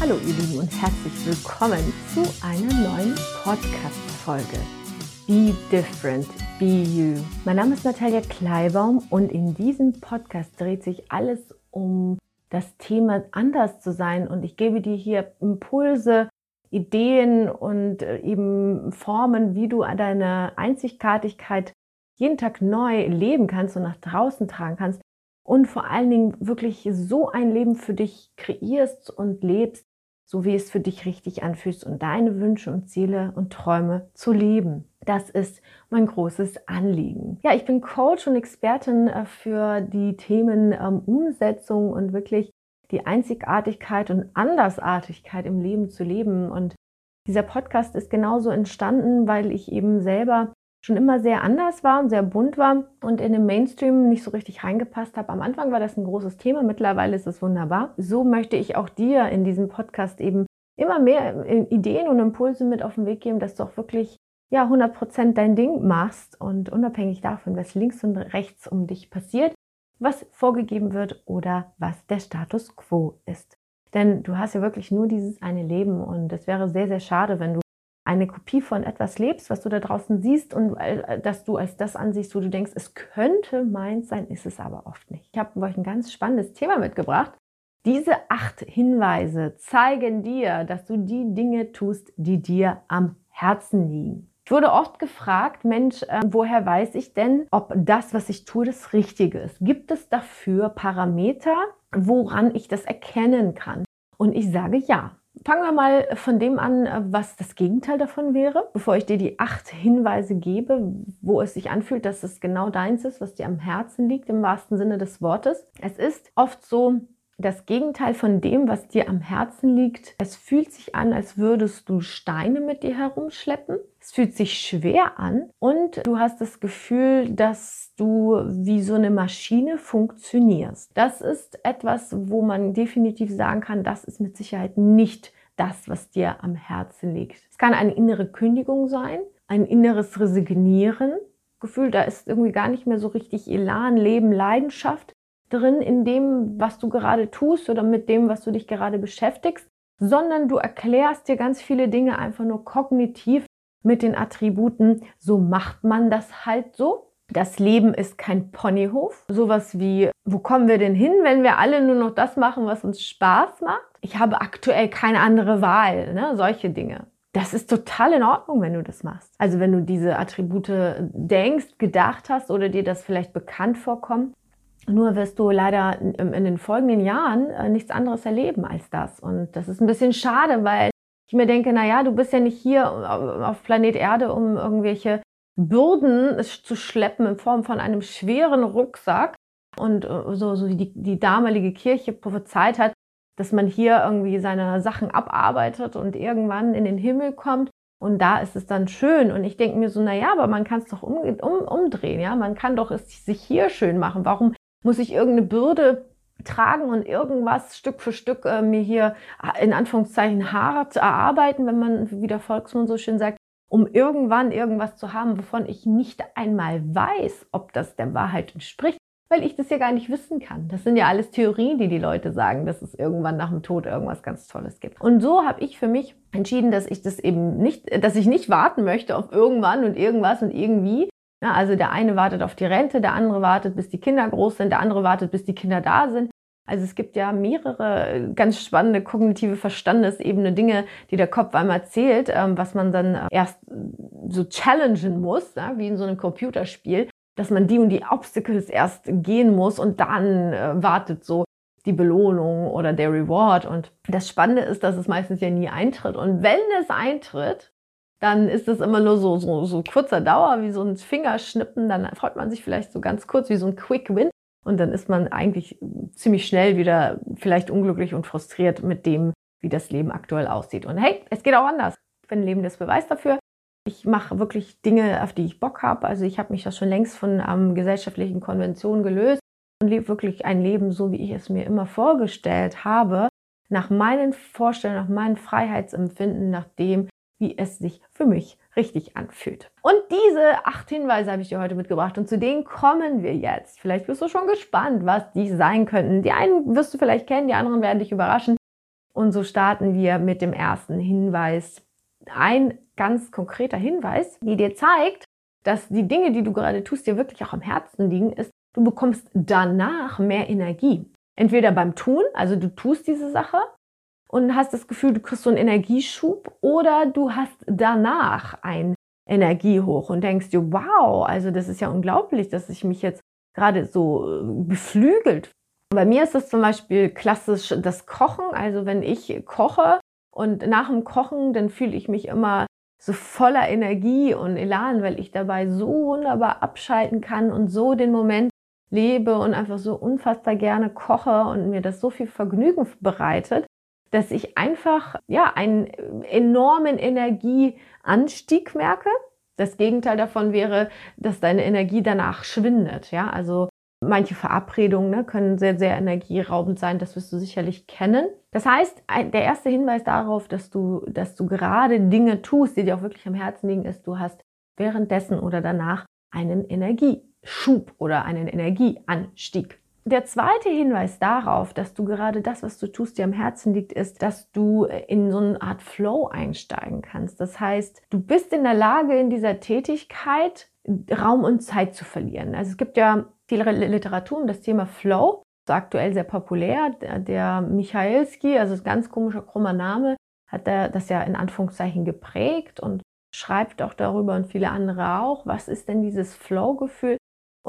Hallo ihr Lieben und herzlich willkommen zu einer neuen Podcast-Folge. Be different, be you. Mein Name ist Natalia Kleibaum und in diesem Podcast dreht sich alles um das Thema anders zu sein und ich gebe dir hier Impulse, Ideen und äh, eben Formen, wie du deine Einzigartigkeit jeden Tag neu leben kannst und nach draußen tragen kannst und vor allen Dingen wirklich so ein Leben für dich kreierst und lebst, so wie es für dich richtig anfühlt und deine Wünsche und Ziele und Träume zu leben. Das ist mein großes Anliegen. Ja, ich bin Coach und Expertin äh, für die Themen ähm, Umsetzung und wirklich die Einzigartigkeit und Andersartigkeit im Leben zu leben. Und dieser Podcast ist genauso entstanden, weil ich eben selber schon immer sehr anders war und sehr bunt war und in den Mainstream nicht so richtig reingepasst habe. Am Anfang war das ein großes Thema, mittlerweile ist es wunderbar. So möchte ich auch dir in diesem Podcast eben immer mehr Ideen und Impulse mit auf den Weg geben, dass du auch wirklich ja 100% dein Ding machst und unabhängig davon, was links und rechts um dich passiert, was vorgegeben wird oder was der Status quo ist. Denn du hast ja wirklich nur dieses eine Leben und es wäre sehr, sehr schade, wenn du eine Kopie von etwas lebst, was du da draußen siehst und äh, dass du als das ansiehst, wo du denkst, es könnte meins sein, ist es aber oft nicht. Ich habe euch ein ganz spannendes Thema mitgebracht. Diese acht Hinweise zeigen dir, dass du die Dinge tust, die dir am Herzen liegen. Ich wurde oft gefragt, Mensch, äh, woher weiß ich denn, ob das, was ich tue, das Richtige ist? Gibt es dafür Parameter, woran ich das erkennen kann? Und ich sage ja. Fangen wir mal von dem an, was das Gegenteil davon wäre, bevor ich dir die acht Hinweise gebe, wo es sich anfühlt, dass es genau deins ist, was dir am Herzen liegt, im wahrsten Sinne des Wortes. Es ist oft so, das Gegenteil von dem, was dir am Herzen liegt. Es fühlt sich an, als würdest du Steine mit dir herumschleppen. Es fühlt sich schwer an und du hast das Gefühl, dass du wie so eine Maschine funktionierst. Das ist etwas, wo man definitiv sagen kann, das ist mit Sicherheit nicht das, was dir am Herzen liegt. Es kann eine innere Kündigung sein, ein inneres Resignieren. Gefühl, da ist irgendwie gar nicht mehr so richtig Elan, Leben, Leidenschaft drin in dem, was du gerade tust oder mit dem, was du dich gerade beschäftigst, sondern du erklärst dir ganz viele Dinge einfach nur kognitiv mit den Attributen, so macht man das halt so. Das Leben ist kein Ponyhof. Sowas wie, wo kommen wir denn hin, wenn wir alle nur noch das machen, was uns Spaß macht? Ich habe aktuell keine andere Wahl, ne? solche Dinge. Das ist total in Ordnung, wenn du das machst. Also wenn du diese Attribute denkst, gedacht hast oder dir das vielleicht bekannt vorkommt, nur wirst du leider in den folgenden Jahren äh, nichts anderes erleben als das. Und das ist ein bisschen schade, weil ich mir denke, na ja, du bist ja nicht hier auf Planet Erde, um irgendwelche Bürden zu schleppen in Form von einem schweren Rucksack. Und äh, so, so die, die damalige Kirche prophezeit hat, dass man hier irgendwie seine Sachen abarbeitet und irgendwann in den Himmel kommt. Und da ist es dann schön. Und ich denke mir so, na ja, aber man kann es doch um, um, umdrehen, ja. Man kann doch es sich hier schön machen. Warum muss ich irgendeine Bürde tragen und irgendwas Stück für Stück äh, mir hier äh, in Anführungszeichen hart erarbeiten, wenn man, wie der Volksmund so schön sagt, um irgendwann irgendwas zu haben, wovon ich nicht einmal weiß, ob das der Wahrheit entspricht, weil ich das ja gar nicht wissen kann. Das sind ja alles Theorien, die die Leute sagen, dass es irgendwann nach dem Tod irgendwas ganz Tolles gibt. Und so habe ich für mich entschieden, dass ich das eben nicht, dass ich nicht warten möchte auf irgendwann und irgendwas und irgendwie, ja, also der eine wartet auf die Rente, der andere wartet, bis die Kinder groß sind, der andere wartet, bis die Kinder da sind. Also es gibt ja mehrere ganz spannende kognitive Verstandesebene Dinge, die der Kopf einmal erzählt, ähm, was man dann äh, erst so challengen muss, wie in so einem Computerspiel, dass man die und die Obstacles erst gehen muss und dann äh, wartet so die Belohnung oder der Reward. Und das Spannende ist, dass es meistens ja nie eintritt. Und wenn es eintritt, dann ist es immer nur so, so, so kurzer Dauer, wie so ein Fingerschnippen. Dann freut man sich vielleicht so ganz kurz, wie so ein Quick Win. Und dann ist man eigentlich ziemlich schnell wieder vielleicht unglücklich und frustriert mit dem, wie das Leben aktuell aussieht. Und hey, es geht auch anders. Ich bin lebendes Beweis dafür. Ich mache wirklich Dinge, auf die ich Bock habe. Also ich habe mich das schon längst von ähm, gesellschaftlichen Konventionen gelöst und lebe wirklich ein Leben so, wie ich es mir immer vorgestellt habe, nach meinen Vorstellungen, nach meinem Freiheitsempfinden, nach dem, wie es sich für mich richtig anfühlt. Und diese acht Hinweise habe ich dir heute mitgebracht und zu denen kommen wir jetzt. Vielleicht bist du schon gespannt, was die sein könnten. Die einen wirst du vielleicht kennen, die anderen werden dich überraschen. Und so starten wir mit dem ersten Hinweis. Ein ganz konkreter Hinweis, die dir zeigt, dass die Dinge, die du gerade tust, dir wirklich auch am Herzen liegen, ist, du bekommst danach mehr Energie. Entweder beim Tun, also du tust diese Sache und hast das Gefühl, du kriegst so einen Energieschub, oder du hast danach ein Energiehoch und denkst dir, wow, also das ist ja unglaublich, dass ich mich jetzt gerade so äh, beflügelt. Bei mir ist das zum Beispiel klassisch das Kochen. Also wenn ich koche und nach dem Kochen, dann fühle ich mich immer so voller Energie und Elan, weil ich dabei so wunderbar abschalten kann und so den Moment lebe und einfach so unfassbar gerne koche und mir das so viel Vergnügen bereitet, dass ich einfach ja einen enormen Energieanstieg merke. Das Gegenteil davon wäre, dass deine Energie danach schwindet. Ja, also manche Verabredungen ne, können sehr, sehr energieraubend sein. Das wirst du sicherlich kennen. Das heißt, der erste Hinweis darauf, dass du, dass du gerade Dinge tust, die dir auch wirklich am Herzen liegen, ist, du hast währenddessen oder danach einen Energieschub oder einen Energieanstieg. Der zweite Hinweis darauf, dass du gerade das, was du tust, dir am Herzen liegt, ist, dass du in so eine Art Flow einsteigen kannst. Das heißt, du bist in der Lage, in dieser Tätigkeit Raum und Zeit zu verlieren. Also es gibt ja viel Literatur um das Thema Flow, ist aktuell sehr populär. Der, Michaelski, also ein ganz komischer krummer Name, hat das ja in Anführungszeichen geprägt und schreibt auch darüber und viele andere auch. Was ist denn dieses Flow-Gefühl?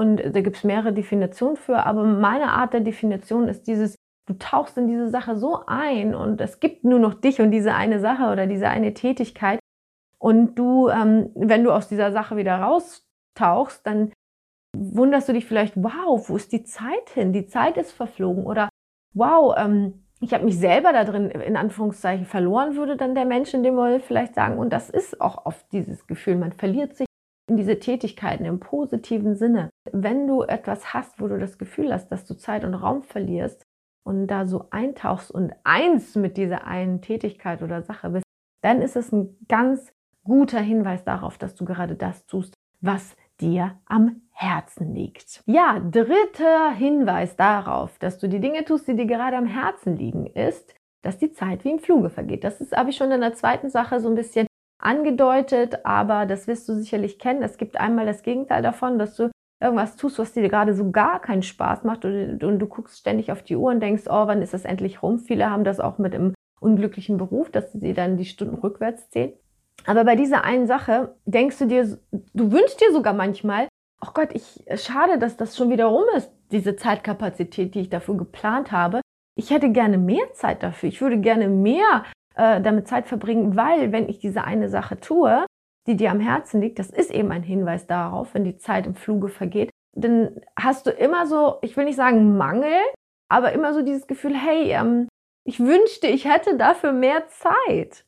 Und da gibt es mehrere Definitionen für, aber meine Art der Definition ist dieses, du tauchst in diese Sache so ein und es gibt nur noch dich und diese eine Sache oder diese eine Tätigkeit. Und du, ähm, wenn du aus dieser Sache wieder raustauchst, dann wunderst du dich vielleicht, wow, wo ist die Zeit hin? Die Zeit ist verflogen. Oder wow, ähm, ich habe mich selber da drin in Anführungszeichen verloren, würde dann der Mensch in dem Moment vielleicht sagen. Und das ist auch oft dieses Gefühl. Man verliert sich in diese Tätigkeiten im positiven Sinne. Wenn du etwas hast, wo du das Gefühl hast, dass du Zeit und Raum verlierst und da so eintauchst und eins mit dieser einen Tätigkeit oder Sache bist, dann ist es ein ganz guter Hinweis darauf, dass du gerade das tust, was dir am Herzen liegt. Ja, dritter Hinweis darauf, dass du die Dinge tust, die dir gerade am Herzen liegen, ist, dass die Zeit wie im Fluge vergeht. Das ist, habe ich schon in der zweiten Sache so ein bisschen angedeutet, aber das wirst du sicherlich kennen. Es gibt einmal das Gegenteil davon, dass du irgendwas tust, was dir gerade so gar keinen Spaß macht und, und, du guckst ständig auf die Uhr und denkst, oh, wann ist das endlich rum? Viele haben das auch mit einem unglücklichen Beruf, dass sie dann die Stunden rückwärts zählen. Aber bei dieser einen Sache denkst du dir, du wünschst dir sogar manchmal, oh Gott, ich, schade, dass das schon wieder rum ist, diese Zeitkapazität, die ich dafür geplant habe. Ich hätte gerne mehr Zeit dafür. Ich würde gerne mehr äh, damit Zeit verbringen, weil wenn ich diese eine Sache tue, die dir am Herzen liegt, das ist eben ein Hinweis darauf, wenn die Zeit im Fluge vergeht, dann hast du immer so, ich will nicht sagen Mangel, aber immer so dieses Gefühl, hey, ähm, ich wünschte, ich hätte dafür mehr Zeit.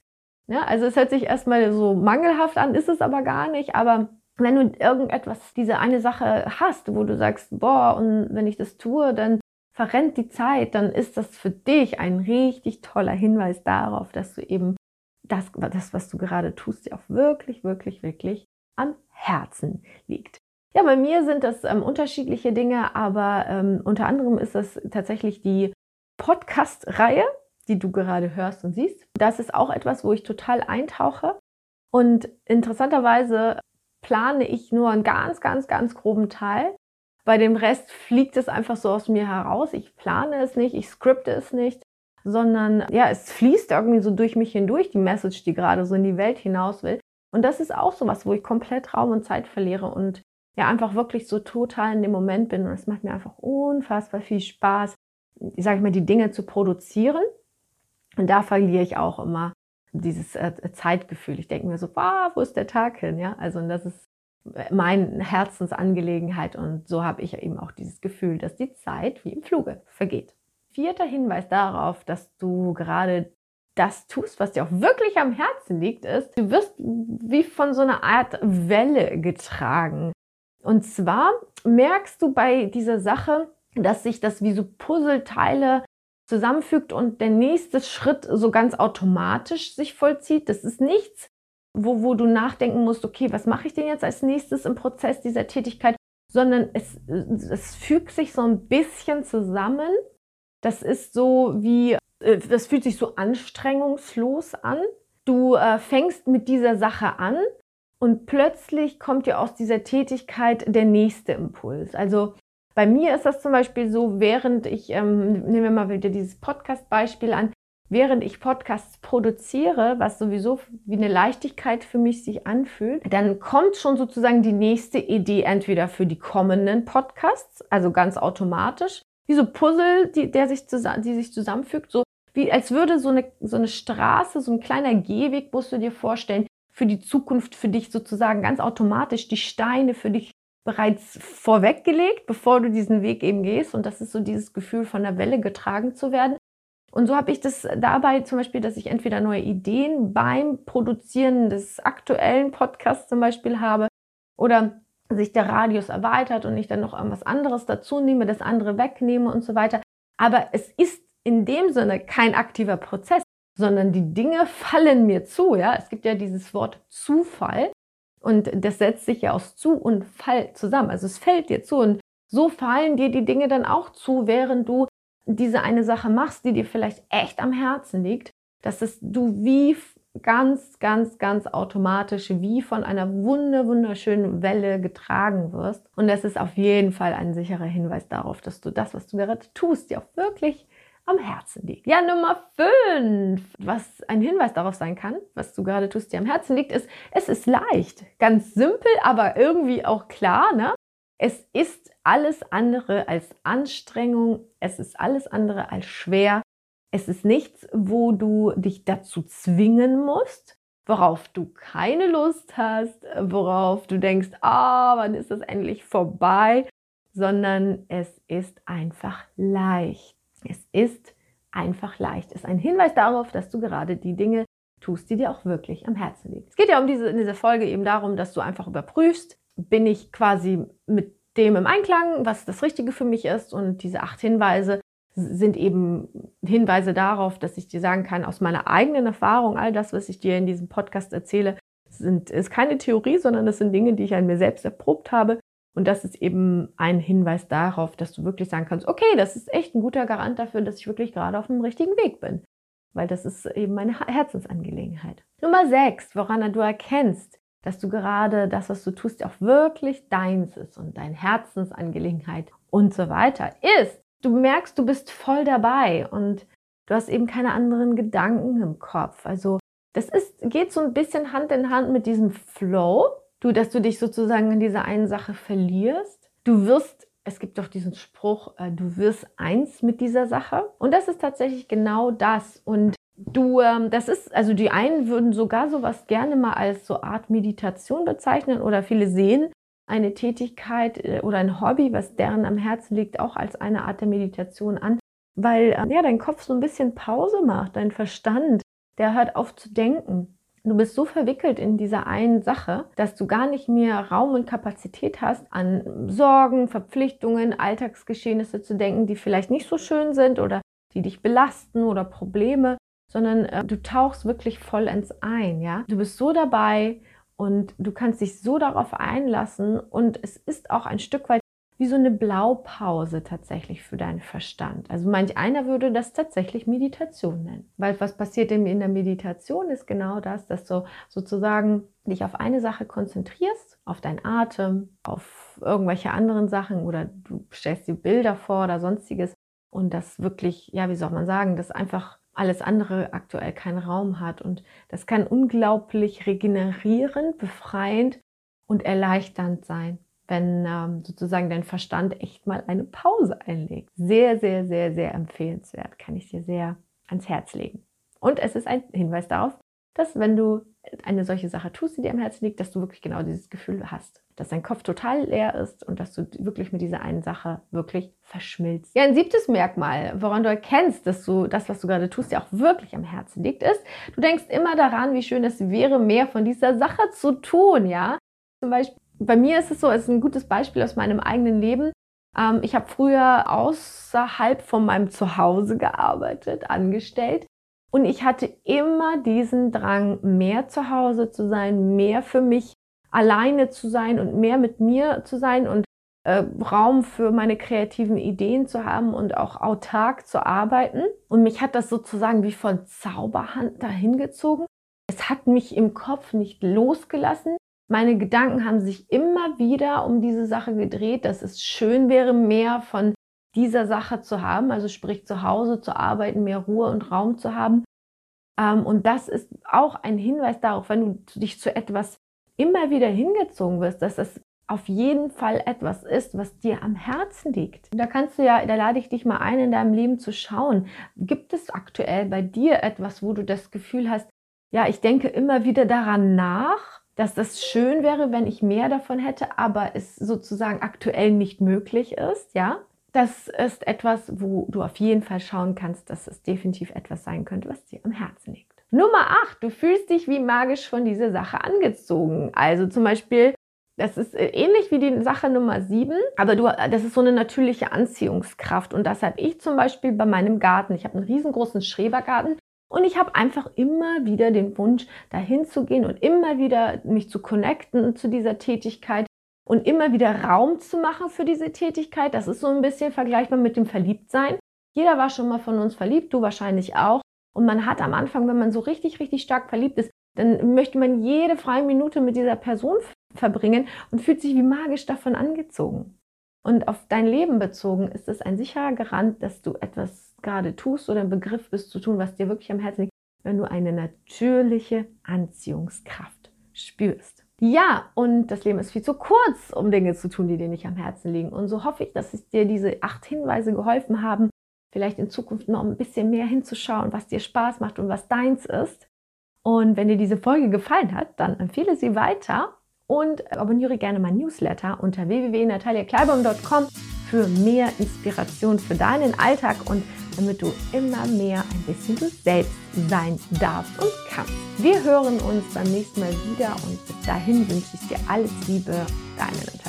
Ja, also es hört sich erstmal so mangelhaft an, ist es aber gar nicht, aber wenn du irgendetwas, diese eine Sache hast, wo du sagst, boah, und wenn ich das tue, dann verrennt die Zeit, dann ist das für dich ein richtig toller Hinweis darauf, dass du eben das, das was du gerade tust, dir auch wirklich, wirklich, wirklich am Herzen liegt. Ja, bei mir sind das ähm, unterschiedliche Dinge, aber ähm, unter anderem ist das tatsächlich die Podcast-Reihe, die du gerade hörst und siehst. Das ist auch etwas, wo ich total eintauche. Und interessanterweise plane ich nur einen ganz, ganz, ganz groben Teil. Bei dem Rest fliegt es einfach so aus mir heraus. Ich plane es nicht, ich skripte es nicht, sondern ja, es fließt irgendwie so durch mich hindurch, die Message, die gerade so in die Welt hinaus will. Und das ist auch so was, wo ich komplett Raum und Zeit verliere und ja, einfach wirklich so total in dem Moment bin. Und es macht mir einfach unfassbar viel Spaß, sage ich mal, die Dinge zu produzieren. Und da verliere ich auch immer dieses äh, Zeitgefühl. Ich denke mir so, ah, wo ist der Tag hin? Ja, also und das ist meine Herzensangelegenheit und so habe ich eben auch dieses Gefühl, dass die Zeit wie im Fluge vergeht. Vierter Hinweis darauf, dass du gerade das tust, was dir auch wirklich am Herzen liegt, ist, du wirst wie von so einer Art Welle getragen. Und zwar merkst du bei dieser Sache, dass sich das wie so Puzzleteile zusammenfügt und der nächste Schritt so ganz automatisch sich vollzieht. Das ist nichts, wo, wo du nachdenken musst, okay, was mache ich denn jetzt als nächstes im Prozess dieser Tätigkeit, sondern es, es fügt sich so ein bisschen zusammen. Das ist so wie äh, das fühlt sich so anstrengungslos an. Du äh, fängst mit dieser Sache an und plötzlich kommt dir aus dieser Tätigkeit der nächste Impuls. Also bei mir ist das zum Beispiel so, während ich, ähm, nehmen wir mal wieder dieses Podcast-Beispiel an, während ich Podcasts produziere, was sowieso wie eine Leichtigkeit für mich sich anfühlt, dann kommt schon sozusagen die nächste Idee entweder für die kommenden Podcasts, also ganz automatisch, wie so Puzzle, die, der sich die sich zusammenfügt, so wie als würde so eine, so eine Straße, so ein kleiner Gehweg, musst du dir vorstellen, für die Zukunft für dich sozusagen ganz automatisch die Steine für dich bereits vorweggelegt, bevor du diesen Weg eben gehst. Und das ist so dieses Gefühl, von der Welle getragen zu werden. Und so habe ich das dabei zum Beispiel, dass ich entweder neue Ideen beim Produzieren des aktuellen Podcasts zum Beispiel habe oder sich der Radius erweitert und ich dann noch irgendwas anderes dazu nehme, das andere wegnehme und so weiter. Aber es ist in dem Sinne kein aktiver Prozess, sondern die Dinge fallen mir zu. Ja, es gibt ja dieses Wort Zufall und das setzt sich ja aus zu und Fall zusammen. Also es fällt dir zu und so fallen dir die Dinge dann auch zu, während du diese eine Sache machst, die dir vielleicht echt am Herzen liegt, dass es du wie ganz, ganz, ganz automatisch wie von einer wunder, wunderschönen Welle getragen wirst. Und das ist auf jeden Fall ein sicherer Hinweis darauf, dass du das, was du gerade tust, dir auch wirklich am Herzen liegt. Ja, Nummer 5, was ein Hinweis darauf sein kann, was du gerade tust, dir am Herzen liegt, ist, es ist leicht. Ganz simpel, aber irgendwie auch klar. Ne? Es ist alles andere als Anstrengung. Es ist alles andere als schwer. Es ist nichts, wo du dich dazu zwingen musst, worauf du keine Lust hast, worauf du denkst, ah, wann ist das endlich vorbei, sondern es ist einfach leicht. Es ist einfach leicht. Es ist ein Hinweis darauf, dass du gerade die Dinge tust, die dir auch wirklich am Herzen liegen. Es geht ja um diese, in dieser Folge eben darum, dass du einfach überprüfst, bin ich quasi mit dem im Einklang, was das Richtige für mich ist. Und diese acht Hinweise sind eben Hinweise darauf, dass ich dir sagen kann, aus meiner eigenen Erfahrung, all das, was ich dir in diesem Podcast erzähle, sind, ist keine Theorie, sondern das sind Dinge, die ich an mir selbst erprobt habe. Und das ist eben ein Hinweis darauf, dass du wirklich sagen kannst, okay, das ist echt ein guter Garant dafür, dass ich wirklich gerade auf dem richtigen Weg bin. Weil das ist eben meine Herzensangelegenheit. Nummer sechs, woran du erkennst, dass du gerade das, was du tust, auch wirklich deins ist und deine Herzensangelegenheit und so weiter ist. Du merkst, du bist voll dabei und du hast eben keine anderen Gedanken im Kopf. Also das ist, geht so ein bisschen Hand in Hand mit diesem Flow, du, dass du dich sozusagen in dieser einen Sache verlierst. Du wirst, es gibt doch diesen Spruch, äh, du wirst eins mit dieser Sache. Und das ist tatsächlich genau das. Und Du, ähm, das ist, also die einen würden sogar sowas gerne mal als so Art Meditation bezeichnen oder viele sehen eine Tätigkeit äh, oder ein Hobby, was deren am Herzen liegt, auch als eine Art der Meditation an, weil äh, ja dein Kopf so ein bisschen Pause macht, dein Verstand, der hört auf zu denken. Du bist so verwickelt in dieser einen Sache, dass du gar nicht mehr Raum und Kapazität hast, an Sorgen, Verpflichtungen, Alltagsgeschehnisse zu denken, die vielleicht nicht so schön sind oder die dich belasten oder Probleme, sondern äh, du tauchst wirklich vollends ein, ja. Du bist so dabei und du kannst dich so darauf einlassen und es ist auch ein Stück weit wie so eine Blaupause tatsächlich für deinen Verstand. Also manch einer würde das tatsächlich Meditation nennen. Weil was passiert in der Meditation ist genau das, dass du sozusagen dich auf eine Sache konzentrierst, auf deinen Atem, auf irgendwelche anderen Sachen oder du stellst dir Bilder vor oder sonstiges und das wirklich, ja, wie soll man sagen, das einfach alles andere aktuell keinen Raum hat. Und das kann unglaublich regenerierend, befreiend und erleichternd sein, wenn ähm, sozusagen dein Verstand echt mal eine Pause einlegt. Sehr, sehr, sehr, sehr empfehlenswert. Kann ich dir sehr ans Herz legen. Und es ist ein Hinweis darauf, dass wenn du eine solche Sache tust, die dir am Herzen liegt, dass du wirklich genau dieses Gefühl hast, dass dein Kopf total leer ist und dass du wirklich mit dieser einen Sache wirklich verschmilzt. Ja, ein siebtes Merkmal, woran du erkennst, dass du das, was du gerade tust, dir auch wirklich am Herzen liegt, ist, du denkst immer daran, wie schön es wäre, mehr von dieser Sache zu tun, ja. Zum Beispiel, bei mir ist es so, es ist ein gutes Beispiel aus meinem eigenen Leben. Ähm, ich habe früher außerhalb von meinem Zuhause gearbeitet, angestellt und ich hatte immer diesen Drang, mehr zu Hause zu sein, mehr für mich alleine zu sein und mehr mit mir zu sein. Und äh, Raum für meine kreativen Ideen zu haben und auch autark zu arbeiten. Und mich hat das sozusagen wie von Zauberhand dahin gezogen. Es hat mich im Kopf nicht losgelassen. Meine Gedanken haben sich immer wieder um diese Sache gedreht, dass es schön wäre, mehr von dieser Sache zu haben, also sprich zu Hause zu arbeiten, mehr Ruhe und Raum zu haben. Ähm, und das ist auch ein Hinweis darauf, wenn du dich zu etwas immer wieder hingezogen wirst, dass das auf jeden Fall etwas ist, was dir am Herzen liegt. Da kannst du ja, da lade ich dich mal ein, in deinem Leben zu schauen. Gibt es aktuell bei dir etwas, wo du das Gefühl hast, ja, ich denke immer wieder daran nach, dass das schön wäre, wenn ich mehr davon hätte, aber es sozusagen aktuell nicht möglich ist, ja? Das ist etwas, wo du auf jeden Fall schauen kannst, dass es definitiv etwas sein könnte, was dir am Herzen liegt. Nummer 8, du fühlst dich wie magisch von dieser Sache angezogen. Also zum Beispiel, das ist äh, ähnlich wie die Sache Nummer 7, aber du, das ist so eine natürliche Anziehungskraft. Und das habe ich zum Beispiel bei meinem Garten. Ich habe einen riesengroßen Schrebergarten und ich habe einfach immer wieder den Wunsch, dahin zu gehen und immer wieder mich zu connecten zu dieser Tätigkeit und immer wieder Raum zu machen für diese Tätigkeit. Das ist so ein bisschen vergleichbar mit dem Verliebtsein. Jeder war schon mal von uns verliebt, du wahrscheinlich auch. Und man hat am Anfang, wenn man so richtig, richtig stark verliebt ist, dann möchte man jede freie Minute mit dieser Person verbringen und fühlt sich wie magisch davon angezogen. Und auf dein Leben bezogen ist es ein sicherer Garant, dass du etwas gerade tust oder im Begriff bist zu tun, was dir wirklich am Herzen liegt, wenn du eine natürliche Anziehungskraft spürst. Ja, und das Leben ist viel zu kurz, um Dinge zu tun, die dir nicht am Herzen liegen. Und so hoffe ich, dass es dir diese acht Hinweise geholfen haben, vielleicht in Zukunft noch ein bisschen mehr hinzuschauen, was dir Spaß macht und was deins ist. Und wenn dir diese Folge gefallen hat, dann empfehle sie weiter und abonniere gerne mein Newsletter unter www.nataliakleibaum.com für mehr Inspiration für deinen Alltag und damit du immer mehr ein bisschen du selbst sein darfst und kannst. Wir hören uns beim nächsten Mal wieder und bis dahin wünsche ich dir alles Liebe, deine Natalia.